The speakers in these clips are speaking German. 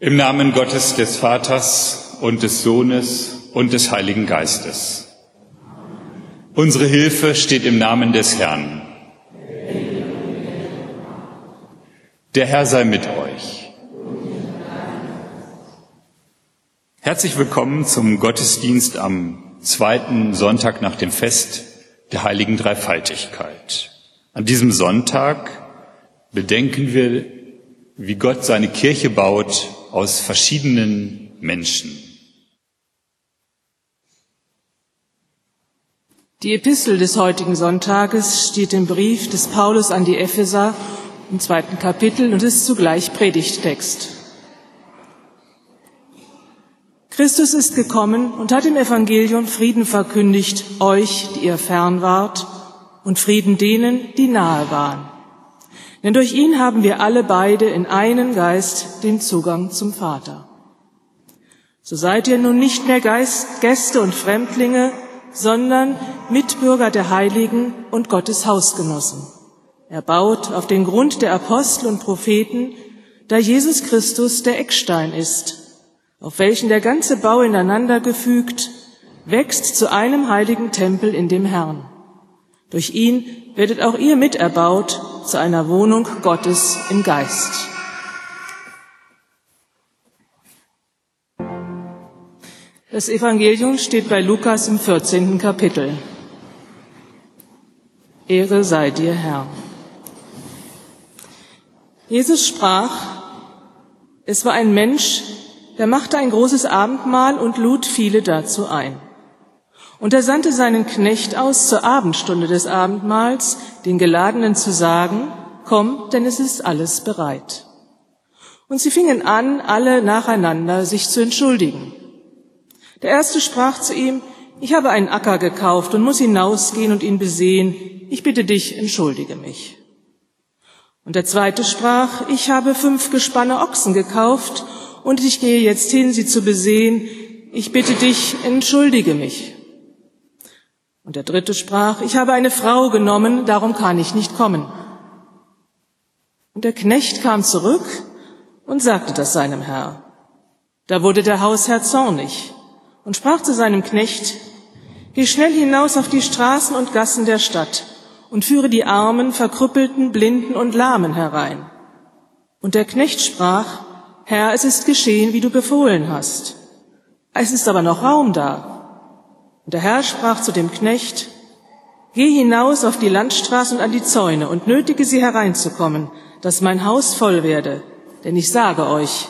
Im Namen Gottes des Vaters und des Sohnes und des Heiligen Geistes. Unsere Hilfe steht im Namen des Herrn. Der Herr sei mit euch. Herzlich willkommen zum Gottesdienst am zweiten Sonntag nach dem Fest der heiligen Dreifaltigkeit. An diesem Sonntag bedenken wir, wie Gott seine Kirche baut aus verschiedenen Menschen. Die Epistel des heutigen Sonntages steht im Brief des Paulus an die Epheser im zweiten Kapitel und ist zugleich Predigttext. Christus ist gekommen und hat im Evangelium Frieden verkündigt, euch, die ihr fern wart, und Frieden denen, die nahe waren. Denn durch ihn haben wir alle beide in einen Geist den Zugang zum Vater. So seid ihr nun nicht mehr Geist, Gäste und Fremdlinge, sondern Mitbürger der Heiligen und Gottes Hausgenossen. Er baut auf den Grund der Apostel und Propheten, da Jesus Christus der Eckstein ist, auf welchen der ganze Bau ineinander gefügt wächst zu einem heiligen Tempel in dem Herrn. Durch ihn werdet auch ihr miterbaut zu einer Wohnung Gottes im Geist. Das Evangelium steht bei Lukas im 14. Kapitel. Ehre sei dir, Herr. Jesus sprach, es war ein Mensch, der machte ein großes Abendmahl und lud viele dazu ein. Und er sandte seinen Knecht aus zur Abendstunde des Abendmahls, den Geladenen zu sagen, komm, denn es ist alles bereit. Und sie fingen an, alle nacheinander sich zu entschuldigen. Der erste sprach zu ihm, ich habe einen Acker gekauft und muss hinausgehen und ihn besehen. Ich bitte dich, entschuldige mich. Und der zweite sprach, ich habe fünf Gespanne Ochsen gekauft und ich gehe jetzt hin, sie zu besehen. Ich bitte dich, entschuldige mich. Und der dritte sprach, ich habe eine Frau genommen, darum kann ich nicht kommen. Und der Knecht kam zurück und sagte das seinem Herr. Da wurde der Hausherr zornig und sprach zu seinem Knecht, Geh schnell hinaus auf die Straßen und Gassen der Stadt und führe die Armen, Verkrüppelten, Blinden und Lahmen herein. Und der Knecht sprach, Herr, es ist geschehen, wie du befohlen hast. Es ist aber noch Raum da. Und der Herr sprach zu dem Knecht, Geh hinaus auf die Landstraße und an die Zäune und nötige sie hereinzukommen, dass mein Haus voll werde. Denn ich sage euch,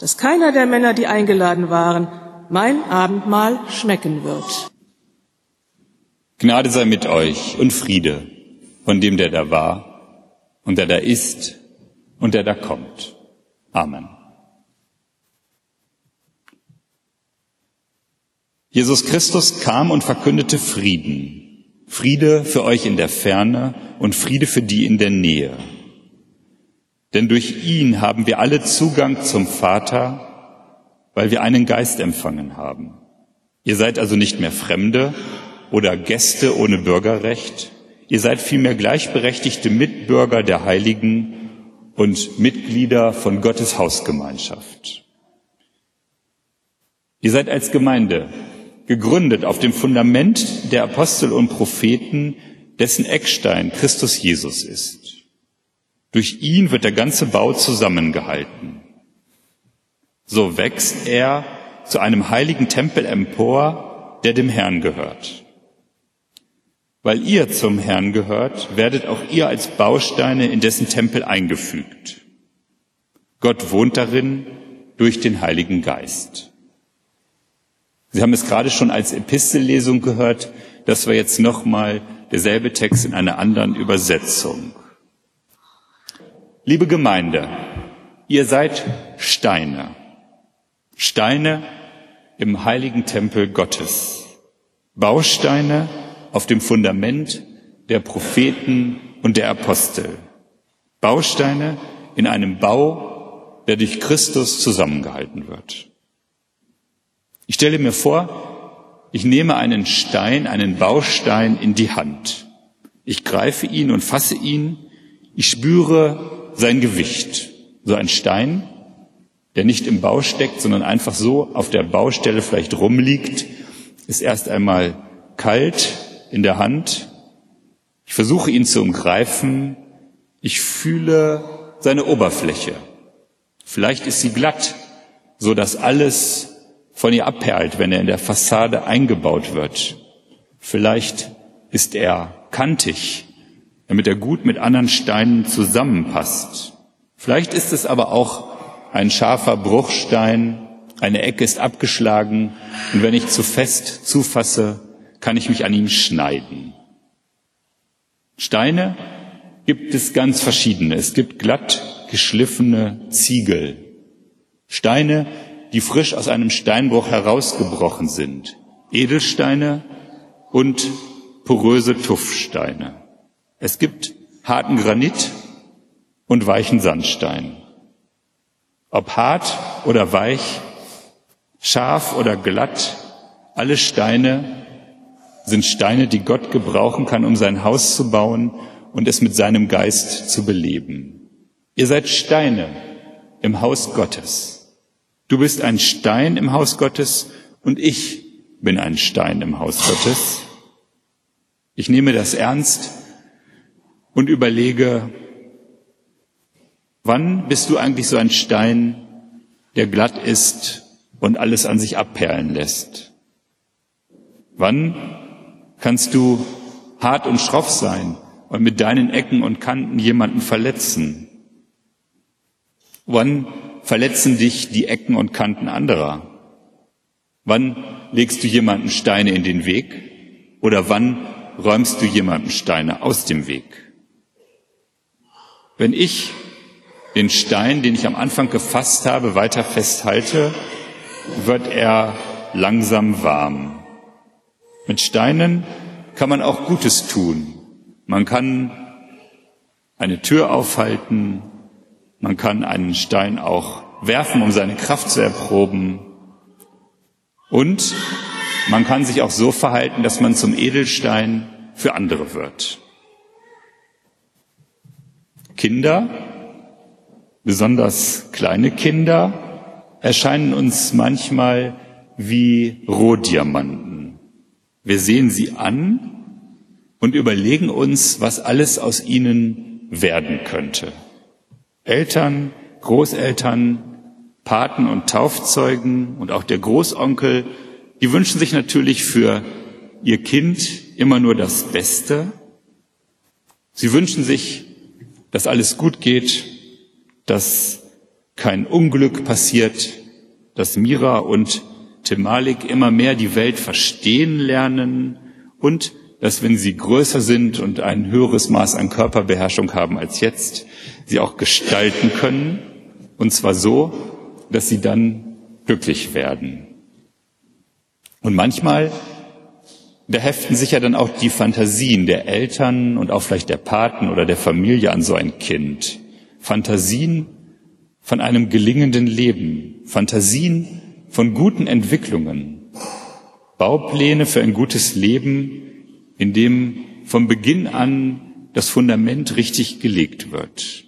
dass keiner der Männer, die eingeladen waren, mein Abendmahl schmecken wird. Gnade sei mit euch und Friede von dem, der da war und der da ist und der da kommt. Amen. Jesus Christus kam und verkündete Frieden. Friede für euch in der Ferne und Friede für die in der Nähe. Denn durch ihn haben wir alle Zugang zum Vater, weil wir einen Geist empfangen haben. Ihr seid also nicht mehr Fremde oder Gäste ohne Bürgerrecht. Ihr seid vielmehr gleichberechtigte Mitbürger der Heiligen und Mitglieder von Gottes Hausgemeinschaft. Ihr seid als Gemeinde gegründet auf dem Fundament der Apostel und Propheten, dessen Eckstein Christus Jesus ist. Durch ihn wird der ganze Bau zusammengehalten. So wächst er zu einem heiligen Tempel empor, der dem Herrn gehört. Weil ihr zum Herrn gehört, werdet auch ihr als Bausteine in dessen Tempel eingefügt. Gott wohnt darin durch den Heiligen Geist. Sie haben es gerade schon als Epistellesung gehört. Das war jetzt nochmal derselbe Text in einer anderen Übersetzung. Liebe Gemeinde, ihr seid Steine. Steine im heiligen Tempel Gottes. Bausteine auf dem Fundament der Propheten und der Apostel. Bausteine in einem Bau, der durch Christus zusammengehalten wird. Ich stelle mir vor, ich nehme einen Stein, einen Baustein in die Hand. Ich greife ihn und fasse ihn. Ich spüre sein Gewicht. So ein Stein, der nicht im Bau steckt, sondern einfach so auf der Baustelle vielleicht rumliegt, ist erst einmal kalt in der Hand. Ich versuche ihn zu umgreifen. Ich fühle seine Oberfläche. Vielleicht ist sie glatt, so dass alles von ihr abperlt, wenn er in der Fassade eingebaut wird. Vielleicht ist er kantig, damit er gut mit anderen Steinen zusammenpasst. Vielleicht ist es aber auch ein scharfer Bruchstein, eine Ecke ist abgeschlagen und wenn ich zu fest zufasse, kann ich mich an ihm schneiden. Steine gibt es ganz verschiedene. Es gibt glatt geschliffene Ziegel. Steine, die frisch aus einem Steinbruch herausgebrochen sind. Edelsteine und poröse Tuffsteine. Es gibt harten Granit und weichen Sandstein. Ob hart oder weich, scharf oder glatt, alle Steine sind Steine, die Gott gebrauchen kann, um sein Haus zu bauen und es mit seinem Geist zu beleben. Ihr seid Steine im Haus Gottes. Du bist ein Stein im Haus Gottes und ich bin ein Stein im Haus Gottes. Ich nehme das ernst und überlege, wann bist du eigentlich so ein Stein, der glatt ist und alles an sich abperlen lässt? Wann kannst du hart und schroff sein und mit deinen Ecken und Kanten jemanden verletzen? Wann verletzen dich die Ecken und Kanten anderer? Wann legst du jemanden Steine in den Weg? Oder wann räumst du jemanden Steine aus dem Weg? Wenn ich den Stein, den ich am Anfang gefasst habe, weiter festhalte, wird er langsam warm. Mit Steinen kann man auch Gutes tun. Man kann eine Tür aufhalten, man kann einen Stein auch werfen, um seine Kraft zu erproben. Und man kann sich auch so verhalten, dass man zum Edelstein für andere wird. Kinder, besonders kleine Kinder, erscheinen uns manchmal wie Rohdiamanten. Wir sehen sie an und überlegen uns, was alles aus ihnen werden könnte. Eltern, Großeltern, Paten und Taufzeugen und auch der Großonkel, die wünschen sich natürlich für ihr Kind immer nur das Beste. Sie wünschen sich, dass alles gut geht, dass kein Unglück passiert, dass Mira und Temalik immer mehr die Welt verstehen lernen und dass wenn sie größer sind und ein höheres Maß an Körperbeherrschung haben als jetzt, sie auch gestalten können, und zwar so, dass sie dann glücklich werden. Und manchmal, da heften sich ja dann auch die Fantasien der Eltern und auch vielleicht der Paten oder der Familie an so ein Kind. Fantasien von einem gelingenden Leben, Fantasien von guten Entwicklungen, Baupläne für ein gutes Leben, in dem vom Beginn an das Fundament richtig gelegt wird.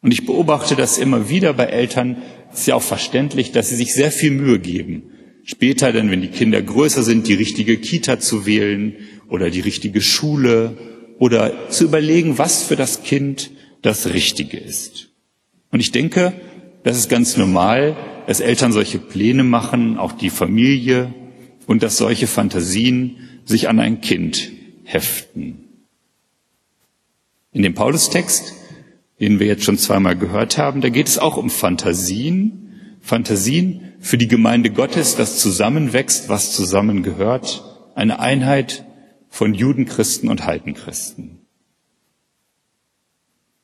Und ich beobachte das immer wieder bei Eltern, es ist ja auch verständlich, dass sie sich sehr viel Mühe geben, später dann, wenn die Kinder größer sind, die richtige Kita zu wählen oder die richtige Schule oder zu überlegen, was für das Kind das Richtige ist. Und ich denke, das ist ganz normal, dass Eltern solche Pläne machen, auch die Familie, und dass solche Fantasien sich an ein Kind heften. In dem Paulus-Text, den wir jetzt schon zweimal gehört haben, da geht es auch um Fantasien, Fantasien für die Gemeinde Gottes, das zusammenwächst, was zusammengehört, eine Einheit von Juden, Christen und Heidenchristen.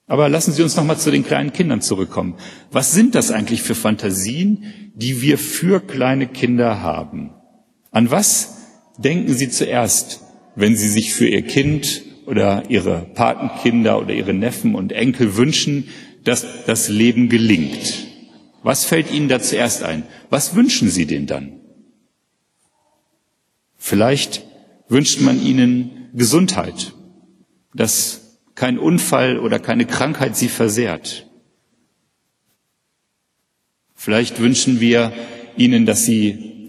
Aber lassen Sie uns noch mal zu den kleinen Kindern zurückkommen. Was sind das eigentlich für Fantasien, die wir für kleine Kinder haben? An was denken Sie zuerst, wenn Sie sich für Ihr Kind oder Ihre Patenkinder oder Ihre Neffen und Enkel wünschen, dass das Leben gelingt? Was fällt Ihnen da zuerst ein? Was wünschen Sie denn dann? Vielleicht wünscht man Ihnen Gesundheit, dass kein Unfall oder keine Krankheit Sie versehrt. Vielleicht wünschen wir ihnen, dass sie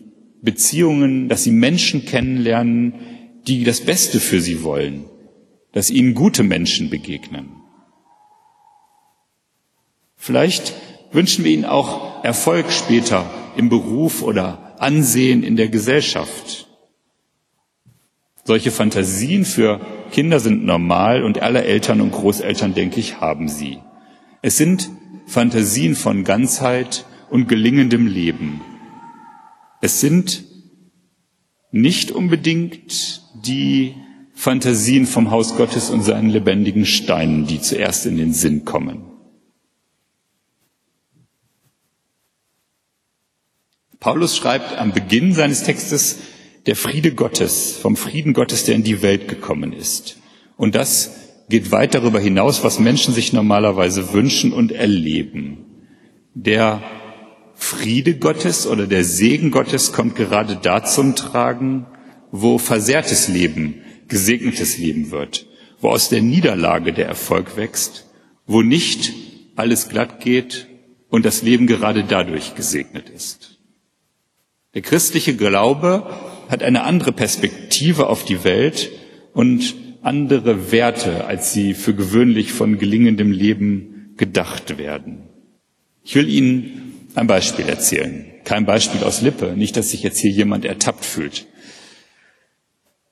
Beziehungen, dass sie Menschen kennenlernen, die das Beste für sie wollen, dass ihnen gute Menschen begegnen. Vielleicht wünschen wir ihnen auch Erfolg später im Beruf oder Ansehen in der Gesellschaft. Solche Fantasien für Kinder sind normal und alle Eltern und Großeltern, denke ich, haben sie. Es sind Fantasien von Ganzheit und gelingendem Leben. Es sind nicht unbedingt die Fantasien vom Haus Gottes und seinen lebendigen Steinen, die zuerst in den Sinn kommen. Paulus schreibt am Beginn seines Textes, der Friede Gottes, vom Frieden Gottes, der in die Welt gekommen ist. Und das geht weit darüber hinaus, was Menschen sich normalerweise wünschen und erleben. Der Friede Gottes oder der Segen Gottes kommt gerade da zum Tragen, wo versehrtes Leben gesegnetes Leben wird, wo aus der Niederlage der Erfolg wächst, wo nicht alles glatt geht und das Leben gerade dadurch gesegnet ist. Der christliche Glaube hat eine andere Perspektive auf die Welt und andere Werte, als sie für gewöhnlich von gelingendem Leben gedacht werden. Ich will Ihnen ein Beispiel erzählen. Kein Beispiel aus Lippe, nicht, dass sich jetzt hier jemand ertappt fühlt.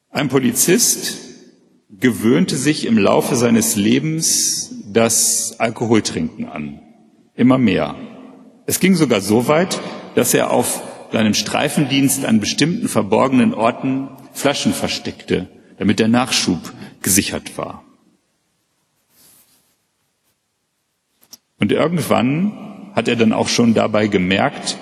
Ein Polizist gewöhnte sich im Laufe seines Lebens das Alkoholtrinken an. Immer mehr. Es ging sogar so weit, dass er auf seinem Streifendienst an bestimmten verborgenen Orten Flaschen versteckte, damit der Nachschub gesichert war. Und irgendwann hat er dann auch schon dabei gemerkt,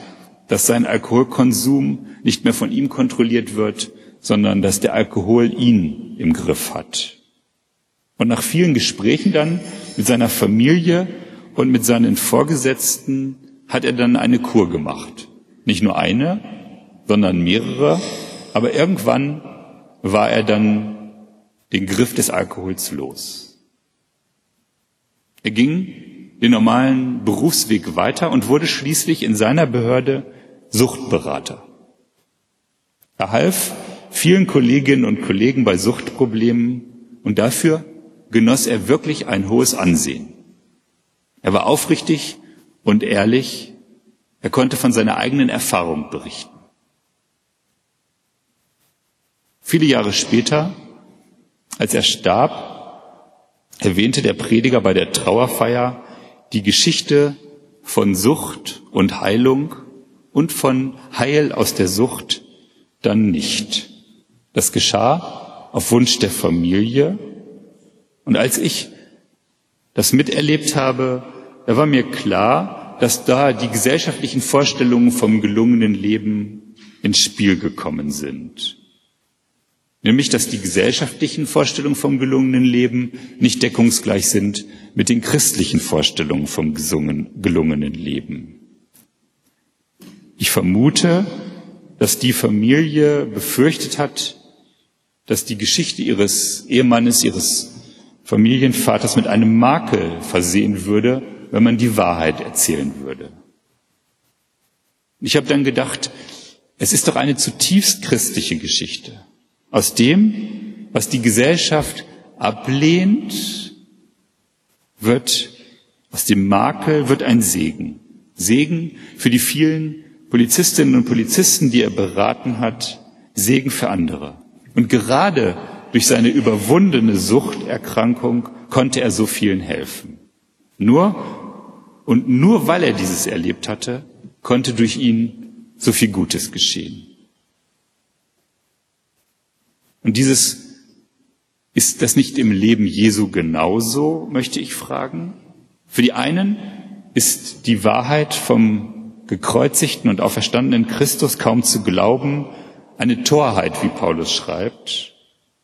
dass sein Alkoholkonsum nicht mehr von ihm kontrolliert wird, sondern dass der Alkohol ihn im Griff hat. Und nach vielen Gesprächen dann mit seiner Familie und mit seinen Vorgesetzten hat er dann eine Kur gemacht. Nicht nur eine, sondern mehrere. Aber irgendwann war er dann den Griff des Alkohols los. Er ging den normalen Berufsweg weiter und wurde schließlich in seiner Behörde Suchtberater. Er half vielen Kolleginnen und Kollegen bei Suchtproblemen und dafür genoss er wirklich ein hohes Ansehen. Er war aufrichtig und ehrlich er konnte von seiner eigenen Erfahrung berichten. Viele Jahre später, als er starb, erwähnte der Prediger bei der Trauerfeier die Geschichte von Sucht und Heilung und von Heil aus der Sucht dann nicht. Das geschah auf Wunsch der Familie. Und als ich das miterlebt habe, da war mir klar, dass da die gesellschaftlichen Vorstellungen vom gelungenen Leben ins Spiel gekommen sind. Nämlich, dass die gesellschaftlichen Vorstellungen vom gelungenen Leben nicht deckungsgleich sind mit den christlichen Vorstellungen vom gelungenen Leben. Ich vermute, dass die Familie befürchtet hat, dass die Geschichte ihres Ehemannes, ihres Familienvaters mit einem Makel versehen würde, wenn man die Wahrheit erzählen würde. Ich habe dann gedacht, es ist doch eine zutiefst christliche Geschichte. Aus dem, was die Gesellschaft ablehnt, wird aus dem Makel wird ein Segen. Segen für die vielen Polizistinnen und Polizisten, die er beraten hat, Segen für andere. Und gerade durch seine überwundene Suchterkrankung konnte er so vielen helfen. Nur und nur weil er dieses erlebt hatte, konnte durch ihn so viel Gutes geschehen. Und dieses ist das nicht im Leben Jesu genauso, möchte ich fragen? Für die einen ist die Wahrheit vom gekreuzigten und auferstandenen Christus kaum zu glauben, eine Torheit, wie Paulus schreibt.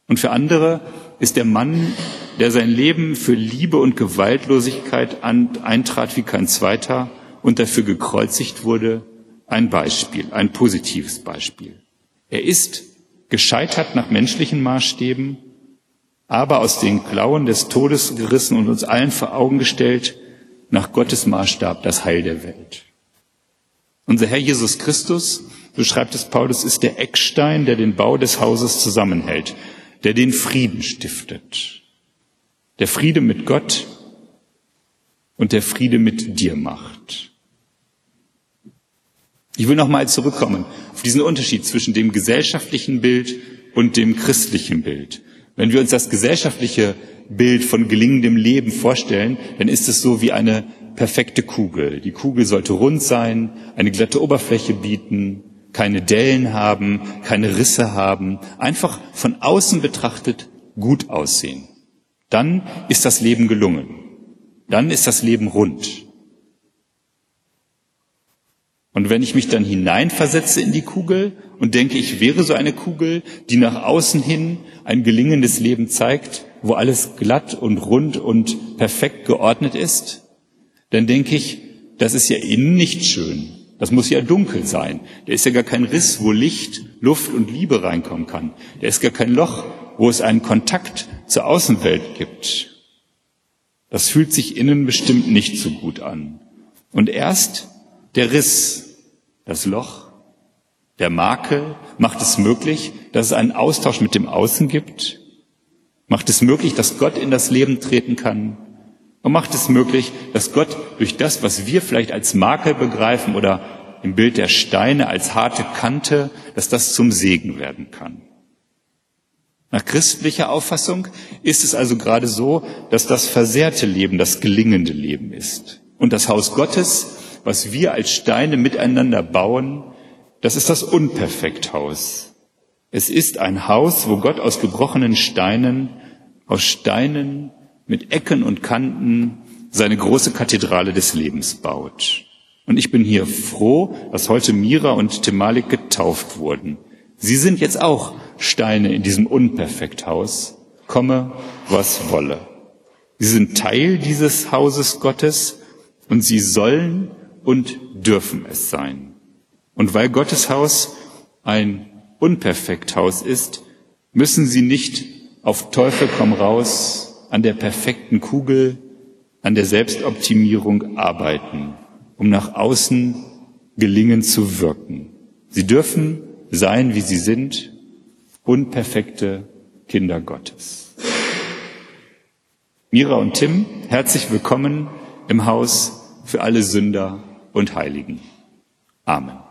Und für andere ist der Mann, der sein Leben für Liebe und Gewaltlosigkeit eintrat wie kein zweiter und dafür gekreuzigt wurde, ein Beispiel, ein positives Beispiel. Er ist gescheitert nach menschlichen Maßstäben, aber aus den Klauen des Todes gerissen und uns allen vor Augen gestellt, nach Gottes Maßstab das Heil der Welt. Unser Herr Jesus Christus, so schreibt es Paulus, ist der Eckstein, der den Bau des Hauses zusammenhält, der den Frieden stiftet. Der Friede mit Gott und der Friede mit dir macht. Ich will nochmal zurückkommen diesen Unterschied zwischen dem gesellschaftlichen Bild und dem christlichen Bild. Wenn wir uns das gesellschaftliche Bild von gelingendem Leben vorstellen, dann ist es so wie eine perfekte Kugel. Die Kugel sollte rund sein, eine glatte Oberfläche bieten, keine Dellen haben, keine Risse haben, einfach von außen betrachtet gut aussehen. Dann ist das Leben gelungen. Dann ist das Leben rund. Und wenn ich mich dann hineinversetze in die Kugel und denke, ich wäre so eine Kugel, die nach außen hin ein gelingendes Leben zeigt, wo alles glatt und rund und perfekt geordnet ist, dann denke ich, das ist ja innen nicht schön. Das muss ja dunkel sein. Da ist ja gar kein Riss, wo Licht, Luft und Liebe reinkommen kann. Da ist gar kein Loch, wo es einen Kontakt zur Außenwelt gibt. Das fühlt sich innen bestimmt nicht so gut an. Und erst der Riss, das Loch, der Makel macht es möglich, dass es einen Austausch mit dem Außen gibt, macht es möglich, dass Gott in das Leben treten kann und macht es möglich, dass Gott durch das, was wir vielleicht als Makel begreifen oder im Bild der Steine als harte Kante, dass das zum Segen werden kann. Nach christlicher Auffassung ist es also gerade so, dass das versehrte Leben das gelingende Leben ist. Und das Haus Gottes was wir als Steine miteinander bauen, das ist das Unperfekthaus. Es ist ein Haus, wo Gott aus gebrochenen Steinen, aus Steinen mit Ecken und Kanten seine große Kathedrale des Lebens baut. Und ich bin hier froh, dass heute Mira und Temalik getauft wurden. Sie sind jetzt auch Steine in diesem Unperfekthaus, komme, was wolle. Sie sind Teil dieses Hauses Gottes und sie sollen und dürfen es sein. Und weil Gottes Haus ein unperfekt Haus ist, müssen sie nicht auf Teufel komm raus an der perfekten Kugel, an der Selbstoptimierung arbeiten, um nach außen gelingen zu wirken. Sie dürfen sein, wie sie sind, unperfekte Kinder Gottes. Mira und Tim, herzlich willkommen im Haus für alle Sünder und Heiligen. Amen.